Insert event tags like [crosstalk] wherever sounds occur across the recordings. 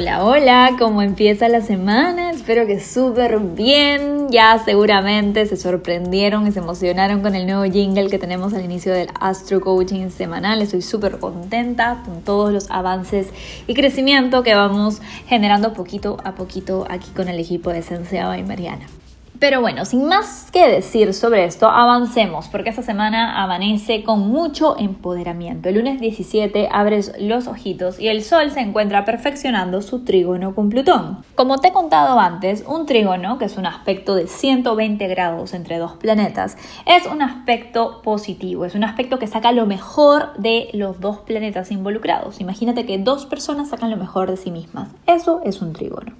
Hola, hola, ¿cómo empieza la semana? Espero que súper bien. Ya seguramente se sorprendieron y se emocionaron con el nuevo jingle que tenemos al inicio del Astro Coaching semanal. Estoy súper contenta con todos los avances y crecimiento que vamos generando poquito a poquito aquí con el equipo de Sensea y Mariana. Pero bueno, sin más que decir sobre esto, avancemos, porque esta semana amanece con mucho empoderamiento. El lunes 17 abres los ojitos y el Sol se encuentra perfeccionando su trígono con Plutón. Como te he contado antes, un trígono, que es un aspecto de 120 grados entre dos planetas, es un aspecto positivo, es un aspecto que saca lo mejor de los dos planetas involucrados. Imagínate que dos personas sacan lo mejor de sí mismas. Eso es un trígono.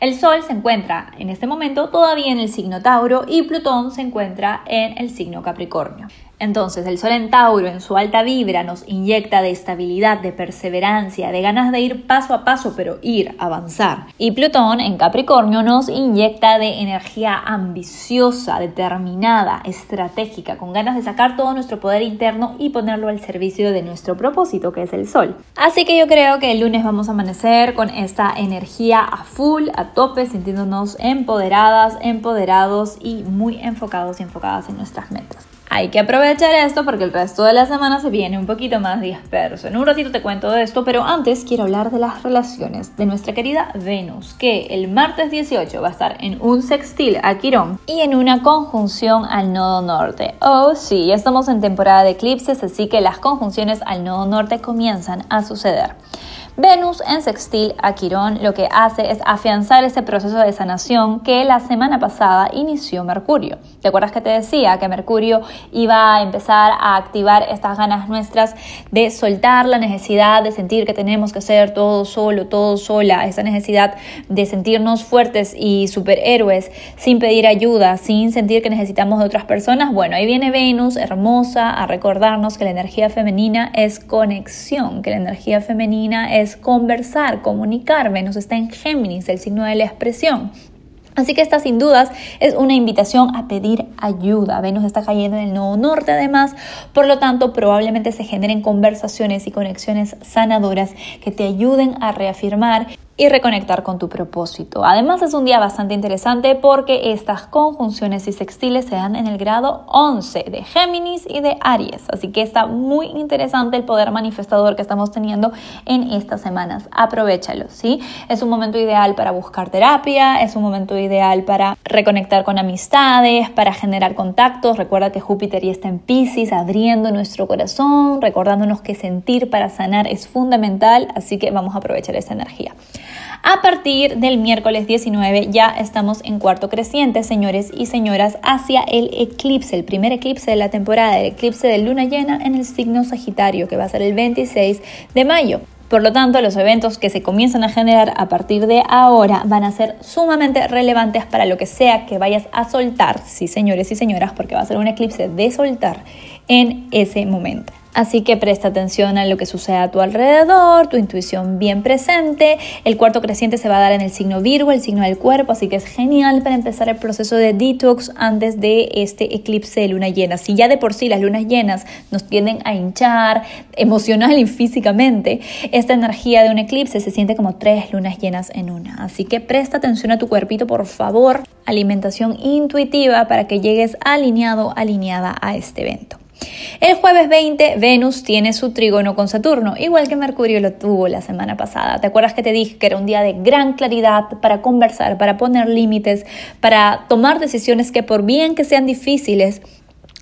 El Sol se encuentra en este momento todavía en el signo Tauro y Plutón se encuentra en el signo Capricornio. Entonces, el Sol en Tauro, en su alta vibra, nos inyecta de estabilidad, de perseverancia, de ganas de ir paso a paso, pero ir, avanzar. Y Plutón en Capricornio nos inyecta de energía ambiciosa, determinada, estratégica, con ganas de sacar todo nuestro poder interno y ponerlo al servicio de nuestro propósito, que es el Sol. Así que yo creo que el lunes vamos a amanecer con esta energía a full, a tope, sintiéndonos empoderadas, empoderados y muy enfocados y enfocadas en nuestras metas. Hay que aprovechar esto porque el resto de la semana se viene un poquito más disperso. En un ratito te cuento de esto, pero antes quiero hablar de las relaciones de nuestra querida Venus, que el martes 18 va a estar en un sextil a Quirón y en una conjunción al nodo norte. Oh, sí, ya estamos en temporada de eclipses, así que las conjunciones al nodo norte comienzan a suceder. Venus en sextil a Quirón lo que hace es afianzar ese proceso de sanación que la semana pasada inició Mercurio. ¿Te acuerdas que te decía que Mercurio iba a empezar a activar estas ganas nuestras de soltar la necesidad de sentir que tenemos que hacer todo solo, todo sola, esa necesidad de sentirnos fuertes y superhéroes sin pedir ayuda, sin sentir que necesitamos de otras personas? Bueno, ahí viene Venus hermosa a recordarnos que la energía femenina es conexión, que la energía femenina es conversar, comunicar. Venus está en Géminis, el signo de la expresión. Así que esta sin dudas es una invitación a pedir ayuda. Venus está cayendo en el nodo norte además, por lo tanto probablemente se generen conversaciones y conexiones sanadoras que te ayuden a reafirmar y reconectar con tu propósito. Además es un día bastante interesante porque estas conjunciones y sextiles se dan en el grado 11 de Géminis y de Aries, así que está muy interesante el poder manifestador que estamos teniendo en estas semanas. Aprovechalo, ¿sí? Es un momento ideal para buscar terapia, es un momento ideal para reconectar con amistades, para generar contactos. Recuerda que Júpiter ya está en Pisces, abriendo nuestro corazón, recordándonos que sentir para sanar es fundamental, así que vamos a aprovechar esa energía. A partir del miércoles 19 ya estamos en cuarto creciente, señores y señoras, hacia el eclipse, el primer eclipse de la temporada, el eclipse de luna llena en el signo Sagitario, que va a ser el 26 de mayo. Por lo tanto, los eventos que se comienzan a generar a partir de ahora van a ser sumamente relevantes para lo que sea que vayas a soltar, sí señores y señoras, porque va a ser un eclipse de soltar en ese momento. Así que presta atención a lo que sucede a tu alrededor, tu intuición bien presente. El cuarto creciente se va a dar en el signo Virgo, el signo del cuerpo, así que es genial para empezar el proceso de detox antes de este eclipse de luna llena. Si ya de por sí las lunas llenas nos tienden a hinchar emocional y físicamente, esta energía de un eclipse se siente como tres lunas llenas en una. Así que presta atención a tu cuerpito, por favor. Alimentación intuitiva para que llegues alineado, alineada a este evento. El jueves 20, Venus tiene su trígono con Saturno, igual que Mercurio lo tuvo la semana pasada. ¿Te acuerdas que te dije que era un día de gran claridad para conversar, para poner límites, para tomar decisiones que por bien que sean difíciles,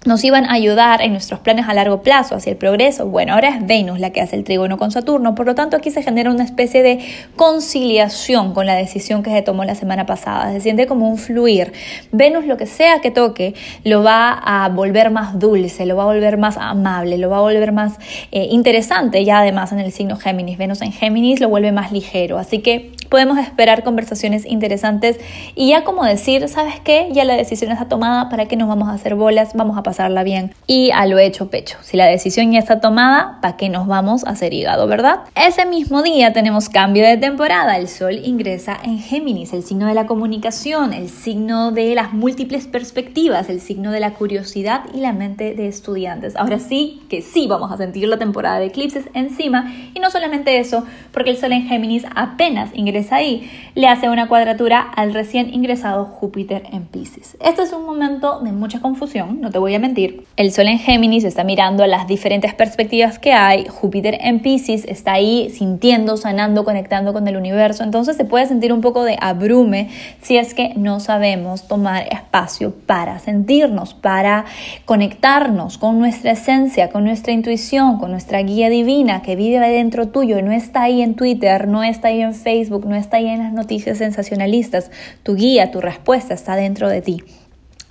nos iban a ayudar en nuestros planes a largo plazo hacia el progreso. Bueno, ahora es Venus la que hace el trígono con Saturno, por lo tanto aquí se genera una especie de conciliación con la decisión que se tomó la semana pasada, se siente como un fluir. Venus lo que sea que toque lo va a volver más dulce, lo va a volver más amable, lo va a volver más eh, interesante ya además en el signo Géminis. Venus en Géminis lo vuelve más ligero, así que podemos esperar conversaciones interesantes y ya como decir, ¿sabes qué? Ya la decisión está tomada, ¿para qué nos vamos a hacer bolas? Vamos a pasarla bien y a lo hecho pecho. Si la decisión ya está tomada, ¿para qué nos vamos a hacer hígado, verdad? Ese mismo día tenemos cambio de temporada, el sol ingresa en Géminis, el signo de la comunicación, el signo de las múltiples perspectivas, el signo de la curiosidad y la mente de estudiantes. Ahora sí que sí vamos a sentir la temporada de eclipses encima y no solamente eso, porque el sol en Géminis apenas ingresa ahí, le hace una cuadratura al recién ingresado Júpiter en Pisces. Este es un momento de mucha confusión, no te voy a mentir. El Sol en Géminis está mirando las diferentes perspectivas que hay, Júpiter en Pisces está ahí sintiendo, sanando, conectando con el universo, entonces se puede sentir un poco de abrume si es que no sabemos tomar espacio para sentirnos, para conectarnos con nuestra esencia, con nuestra intuición, con nuestra guía divina que vive dentro tuyo, no está ahí en Twitter, no está ahí en Facebook, no está ahí en las noticias sensacionalistas. Tu guía, tu respuesta está dentro de ti.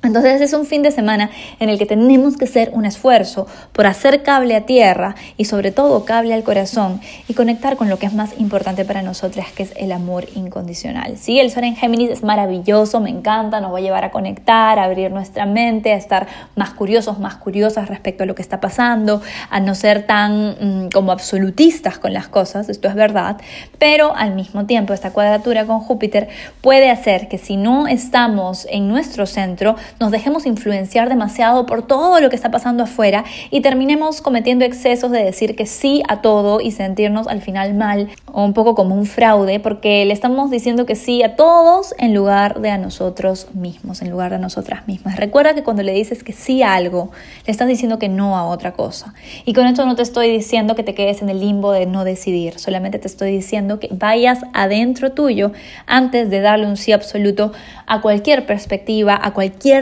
Entonces es un fin de semana en el que tenemos que hacer un esfuerzo por hacer cable a tierra y sobre todo cable al corazón y conectar con lo que es más importante para nosotras, que es el amor incondicional. Sí, el sol en Géminis es maravilloso, me encanta, nos va a llevar a conectar, a abrir nuestra mente, a estar más curiosos, más curiosas respecto a lo que está pasando, a no ser tan mm, como absolutistas con las cosas, esto es verdad, pero al mismo tiempo esta cuadratura con Júpiter puede hacer que si no estamos en nuestro centro, nos dejemos influenciar demasiado por todo lo que está pasando afuera y terminemos cometiendo excesos de decir que sí a todo y sentirnos al final mal o un poco como un fraude porque le estamos diciendo que sí a todos en lugar de a nosotros mismos, en lugar de a nosotras mismas. Recuerda que cuando le dices que sí a algo, le estás diciendo que no a otra cosa. Y con esto no te estoy diciendo que te quedes en el limbo de no decidir, solamente te estoy diciendo que vayas adentro tuyo antes de darle un sí absoluto a cualquier perspectiva, a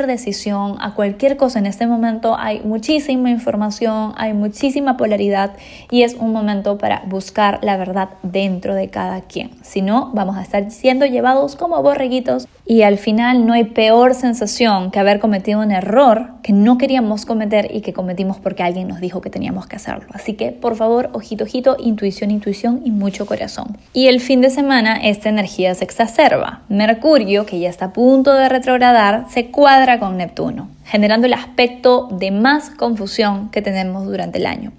decisión, a cualquier cosa en este momento hay muchísima información, hay muchísima polaridad y es un momento para buscar la verdad dentro de cada quien. Si no, vamos a estar siendo llevados como borreguitos y al final no hay peor sensación que haber cometido un error que no queríamos cometer y que cometimos porque alguien nos dijo que teníamos que hacerlo. Así que, por favor, ojito, ojito, intuición, intuición y mucho corazón. Y el fin de semana esta energía se exacerba. Mercurio, que ya está a punto de retrogradar, se cuadra con Neptuno generando el aspecto de más confusión que tenemos durante el año.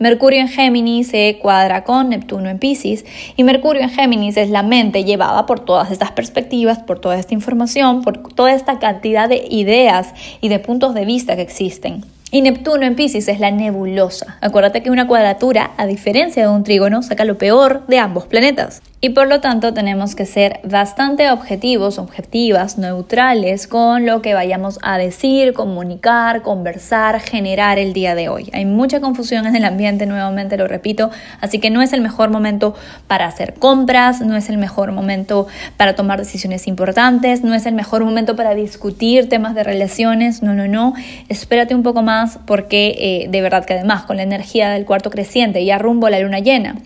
Mercurio en Géminis se cuadra con Neptuno en Pisces y Mercurio en Géminis es la mente llevada por todas estas perspectivas, por toda esta información, por toda esta cantidad de ideas y de puntos de vista que existen. Y Neptuno en Pisces es la nebulosa. Acuérdate que una cuadratura, a diferencia de un trígono, saca lo peor de ambos planetas y por lo tanto tenemos que ser bastante objetivos, objetivas, neutrales con lo que vayamos a decir, comunicar, conversar, generar el día de hoy. Hay mucha confusión en el ambiente, nuevamente lo repito, así que no es el mejor momento para hacer compras, no es el mejor momento para tomar decisiones importantes, no es el mejor momento para discutir temas de relaciones, no, no, no, espérate un poco más porque eh, de verdad que además con la energía del cuarto creciente ya rumbo a la luna llena,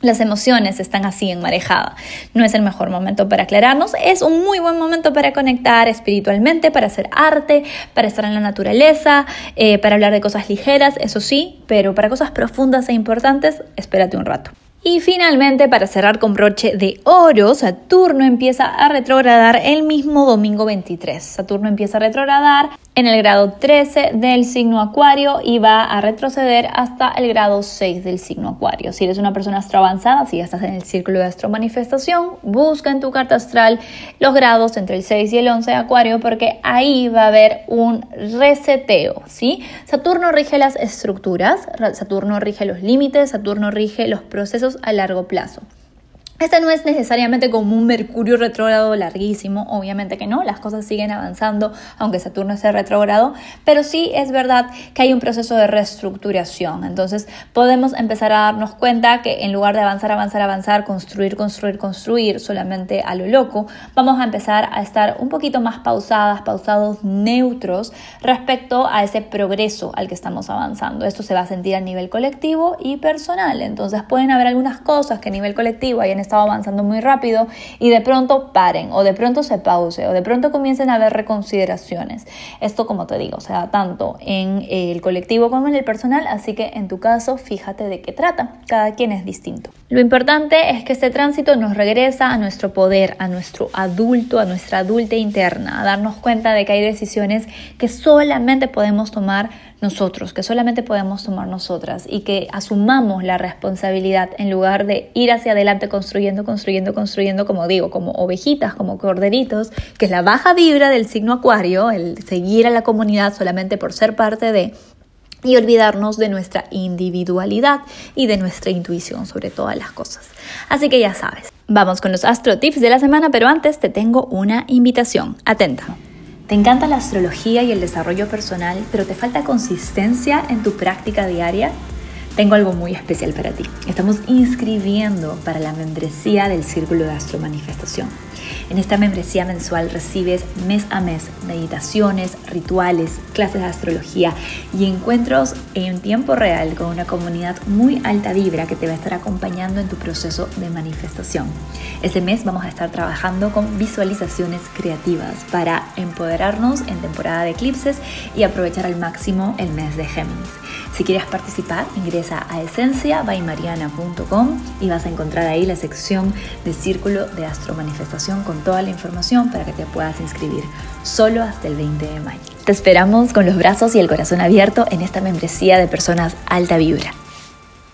las emociones están así en marejada. No es el mejor momento para aclararnos, es un muy buen momento para conectar espiritualmente, para hacer arte, para estar en la naturaleza, eh, para hablar de cosas ligeras, eso sí, pero para cosas profundas e importantes, espérate un rato. Y finalmente, para cerrar con broche de oro, Saturno empieza a retrogradar el mismo domingo 23. Saturno empieza a retrogradar en el grado 13 del signo Acuario y va a retroceder hasta el grado 6 del signo Acuario. Si eres una persona astro avanzada, si ya estás en el círculo de astro manifestación, busca en tu carta astral los grados entre el 6 y el 11 de Acuario porque ahí va a haber un reseteo, ¿sí? Saturno rige las estructuras, Saturno rige los límites, Saturno rige los procesos a largo plazo. Este no es necesariamente como un Mercurio retrógrado larguísimo, obviamente que no, las cosas siguen avanzando aunque Saturno esté retrógrado, pero sí es verdad que hay un proceso de reestructuración. Entonces podemos empezar a darnos cuenta que en lugar de avanzar, avanzar, avanzar, construir, construir, construir solamente a lo loco, vamos a empezar a estar un poquito más pausadas, pausados, neutros respecto a ese progreso al que estamos avanzando. Esto se va a sentir a nivel colectivo y personal. Entonces pueden haber algunas cosas que a nivel colectivo hayan estado avanzando muy rápido y de pronto paren o de pronto se pause o de pronto comiencen a haber reconsideraciones. Esto como te digo, o sea, tanto en el colectivo como en el personal, así que en tu caso fíjate de qué trata, cada quien es distinto. Lo importante es que este tránsito nos regresa a nuestro poder, a nuestro adulto, a nuestra adulta interna, a darnos cuenta de que hay decisiones que solamente podemos tomar nosotros, que solamente podemos tomar nosotras y que asumamos la responsabilidad en lugar de ir hacia adelante construyendo, construyendo, construyendo, como digo, como ovejitas, como corderitos, que es la baja vibra del signo acuario, el seguir a la comunidad solamente por ser parte de y olvidarnos de nuestra individualidad y de nuestra intuición sobre todas las cosas. Así que ya sabes, vamos con los astro tips de la semana, pero antes te tengo una invitación. Atenta. ¿Te encanta la astrología y el desarrollo personal, pero te falta consistencia en tu práctica diaria? Tengo algo muy especial para ti. Estamos inscribiendo para la membresía del Círculo de Astro Manifestación. En esta membresía mensual recibes mes a mes meditaciones, rituales, clases de astrología y encuentros en tiempo real con una comunidad muy alta vibra que te va a estar acompañando en tu proceso de manifestación. Este mes vamos a estar trabajando con visualizaciones creativas para empoderarnos en temporada de eclipses y aprovechar al máximo el mes de Géminis. Si quieres participar, ingresa a esenciabaymariana.com y vas a encontrar ahí la sección de Círculo de Astro Manifestación toda la información para que te puedas inscribir solo hasta el 20 de mayo. Te esperamos con los brazos y el corazón abierto en esta membresía de personas alta vibra.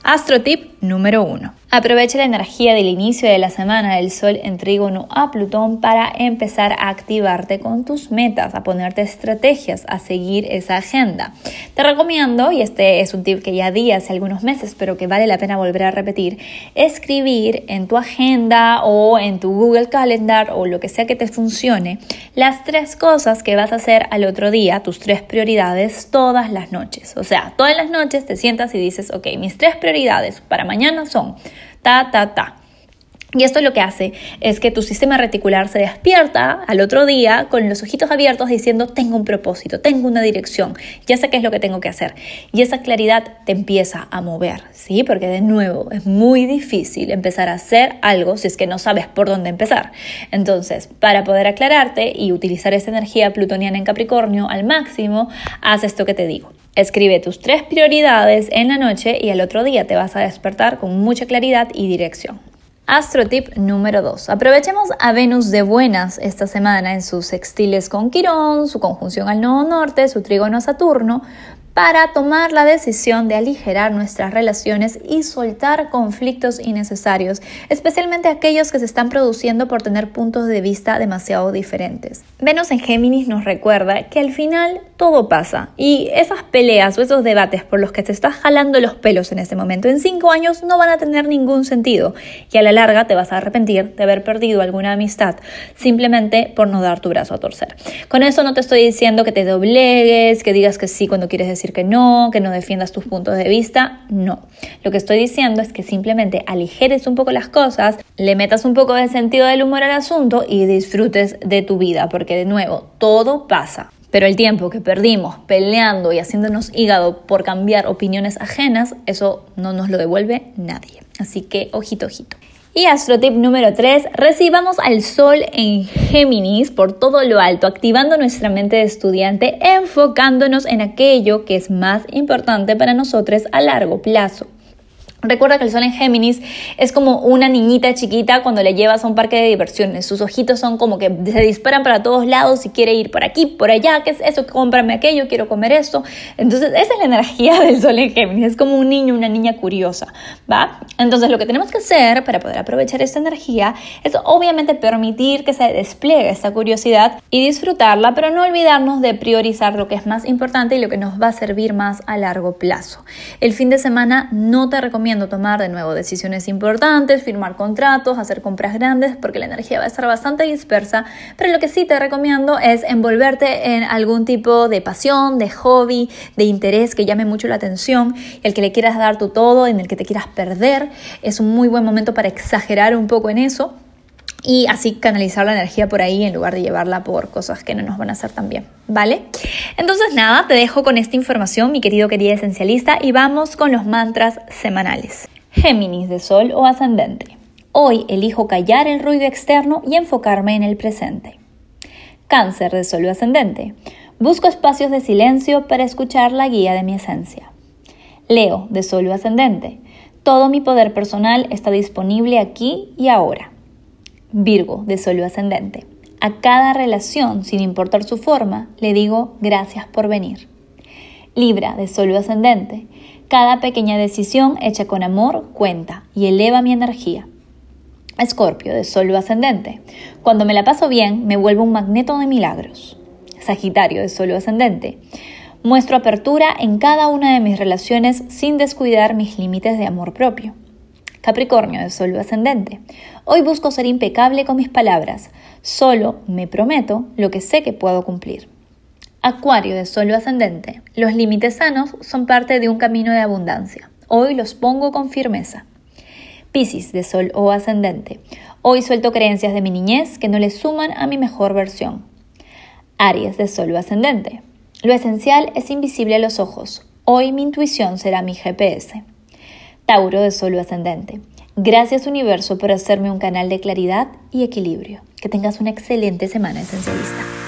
Astro tip número 1. Aprovecha la energía del inicio de la semana del Sol en trígono a Plutón para empezar a activarte con tus metas, a ponerte estrategias, a seguir esa agenda. Te recomiendo, y este es un tip que ya di hace algunos meses, pero que vale la pena volver a repetir, escribir en tu agenda o en tu Google Calendar o lo que sea que te funcione las tres cosas que vas a hacer al otro día, tus tres prioridades todas las noches. O sea, todas las noches te sientas y dices, ok, mis tres prioridades para mañana son ta, ta, ta. Y esto lo que hace es que tu sistema reticular se despierta al otro día con los ojitos abiertos diciendo tengo un propósito, tengo una dirección, ya sé qué es lo que tengo que hacer. Y esa claridad te empieza a mover, ¿sí? Porque de nuevo es muy difícil empezar a hacer algo si es que no sabes por dónde empezar. Entonces, para poder aclararte y utilizar esa energía plutoniana en Capricornio al máximo, haz esto que te digo. Escribe tus tres prioridades en la noche y al otro día te vas a despertar con mucha claridad y dirección. Astro tip número 2. Aprovechemos a Venus de buenas esta semana en sus sextiles con Quirón, su conjunción al nodo norte, su trígono a Saturno, para tomar la decisión de aligerar nuestras relaciones y soltar conflictos innecesarios, especialmente aquellos que se están produciendo por tener puntos de vista demasiado diferentes. Venus en Géminis nos recuerda que al final todo pasa y esas peleas o esos debates por los que te estás jalando los pelos en este momento en cinco años no van a tener ningún sentido y a la larga te vas a arrepentir de haber perdido alguna amistad simplemente por no dar tu brazo a torcer. Con eso no te estoy diciendo que te doblegues, que digas que sí cuando quieres decir que no, que no defiendas tus puntos de vista, no. Lo que estoy diciendo es que simplemente aligeres un poco las cosas, le metas un poco de sentido del humor al asunto y disfrutes de tu vida, porque de nuevo, todo pasa. Pero el tiempo que perdimos peleando y haciéndonos hígado por cambiar opiniones ajenas, eso no nos lo devuelve nadie. Así que ojito, ojito. Y astrotip número 3, recibamos al Sol en Géminis por todo lo alto, activando nuestra mente de estudiante, enfocándonos en aquello que es más importante para nosotros a largo plazo. Recuerda que el sol en Géminis es como una niñita chiquita cuando le llevas a un parque de diversiones. Sus ojitos son como que se disparan para todos lados y quiere ir por aquí, por allá. ¿Qué es eso? Cómprame aquello, quiero comer esto. Entonces, esa es la energía [laughs] del sol en Géminis. Es como un niño, una niña curiosa, ¿va? Entonces, lo que tenemos que hacer para poder aprovechar esta energía es obviamente permitir que se despliegue esta curiosidad y disfrutarla, pero no olvidarnos de priorizar lo que es más importante y lo que nos va a servir más a largo plazo. El fin de semana no te recomiendo tomar de nuevo decisiones importantes, firmar contratos, hacer compras grandes, porque la energía va a estar bastante dispersa. Pero lo que sí te recomiendo es envolverte en algún tipo de pasión, de hobby, de interés que llame mucho la atención, el que le quieras dar tu todo, en el que te quieras perder. Es un muy buen momento para exagerar un poco en eso y así canalizar la energía por ahí en lugar de llevarla por cosas que no nos van a hacer tan bien, ¿vale? Entonces nada, te dejo con esta información, mi querido querida esencialista, y vamos con los mantras semanales. Géminis de Sol o Ascendente. Hoy elijo callar el ruido externo y enfocarme en el presente. Cáncer de Sol o Ascendente. Busco espacios de silencio para escuchar la guía de mi esencia. Leo de Sol o Ascendente. Todo mi poder personal está disponible aquí y ahora. Virgo, de Sol ascendente. A cada relación, sin importar su forma, le digo gracias por venir. Libra, de Sol ascendente. Cada pequeña decisión hecha con amor cuenta y eleva mi energía. Escorpio, de Sol ascendente. Cuando me la paso bien, me vuelvo un magneto de milagros. Sagitario, de Sol ascendente. Muestro apertura en cada una de mis relaciones sin descuidar mis límites de amor propio. Capricornio de Sol ascendente. Hoy busco ser impecable con mis palabras. Solo me prometo lo que sé que puedo cumplir. Acuario de Sol ascendente. Los límites sanos son parte de un camino de abundancia. Hoy los pongo con firmeza. Piscis de Sol o ascendente. Hoy suelto creencias de mi niñez que no le suman a mi mejor versión. Aries de Sol o ascendente. Lo esencial es invisible a los ojos. Hoy mi intuición será mi GPS. Tauro de Sol ascendente. Gracias universo por hacerme un canal de claridad y equilibrio. Que tengas una excelente semana esencialista.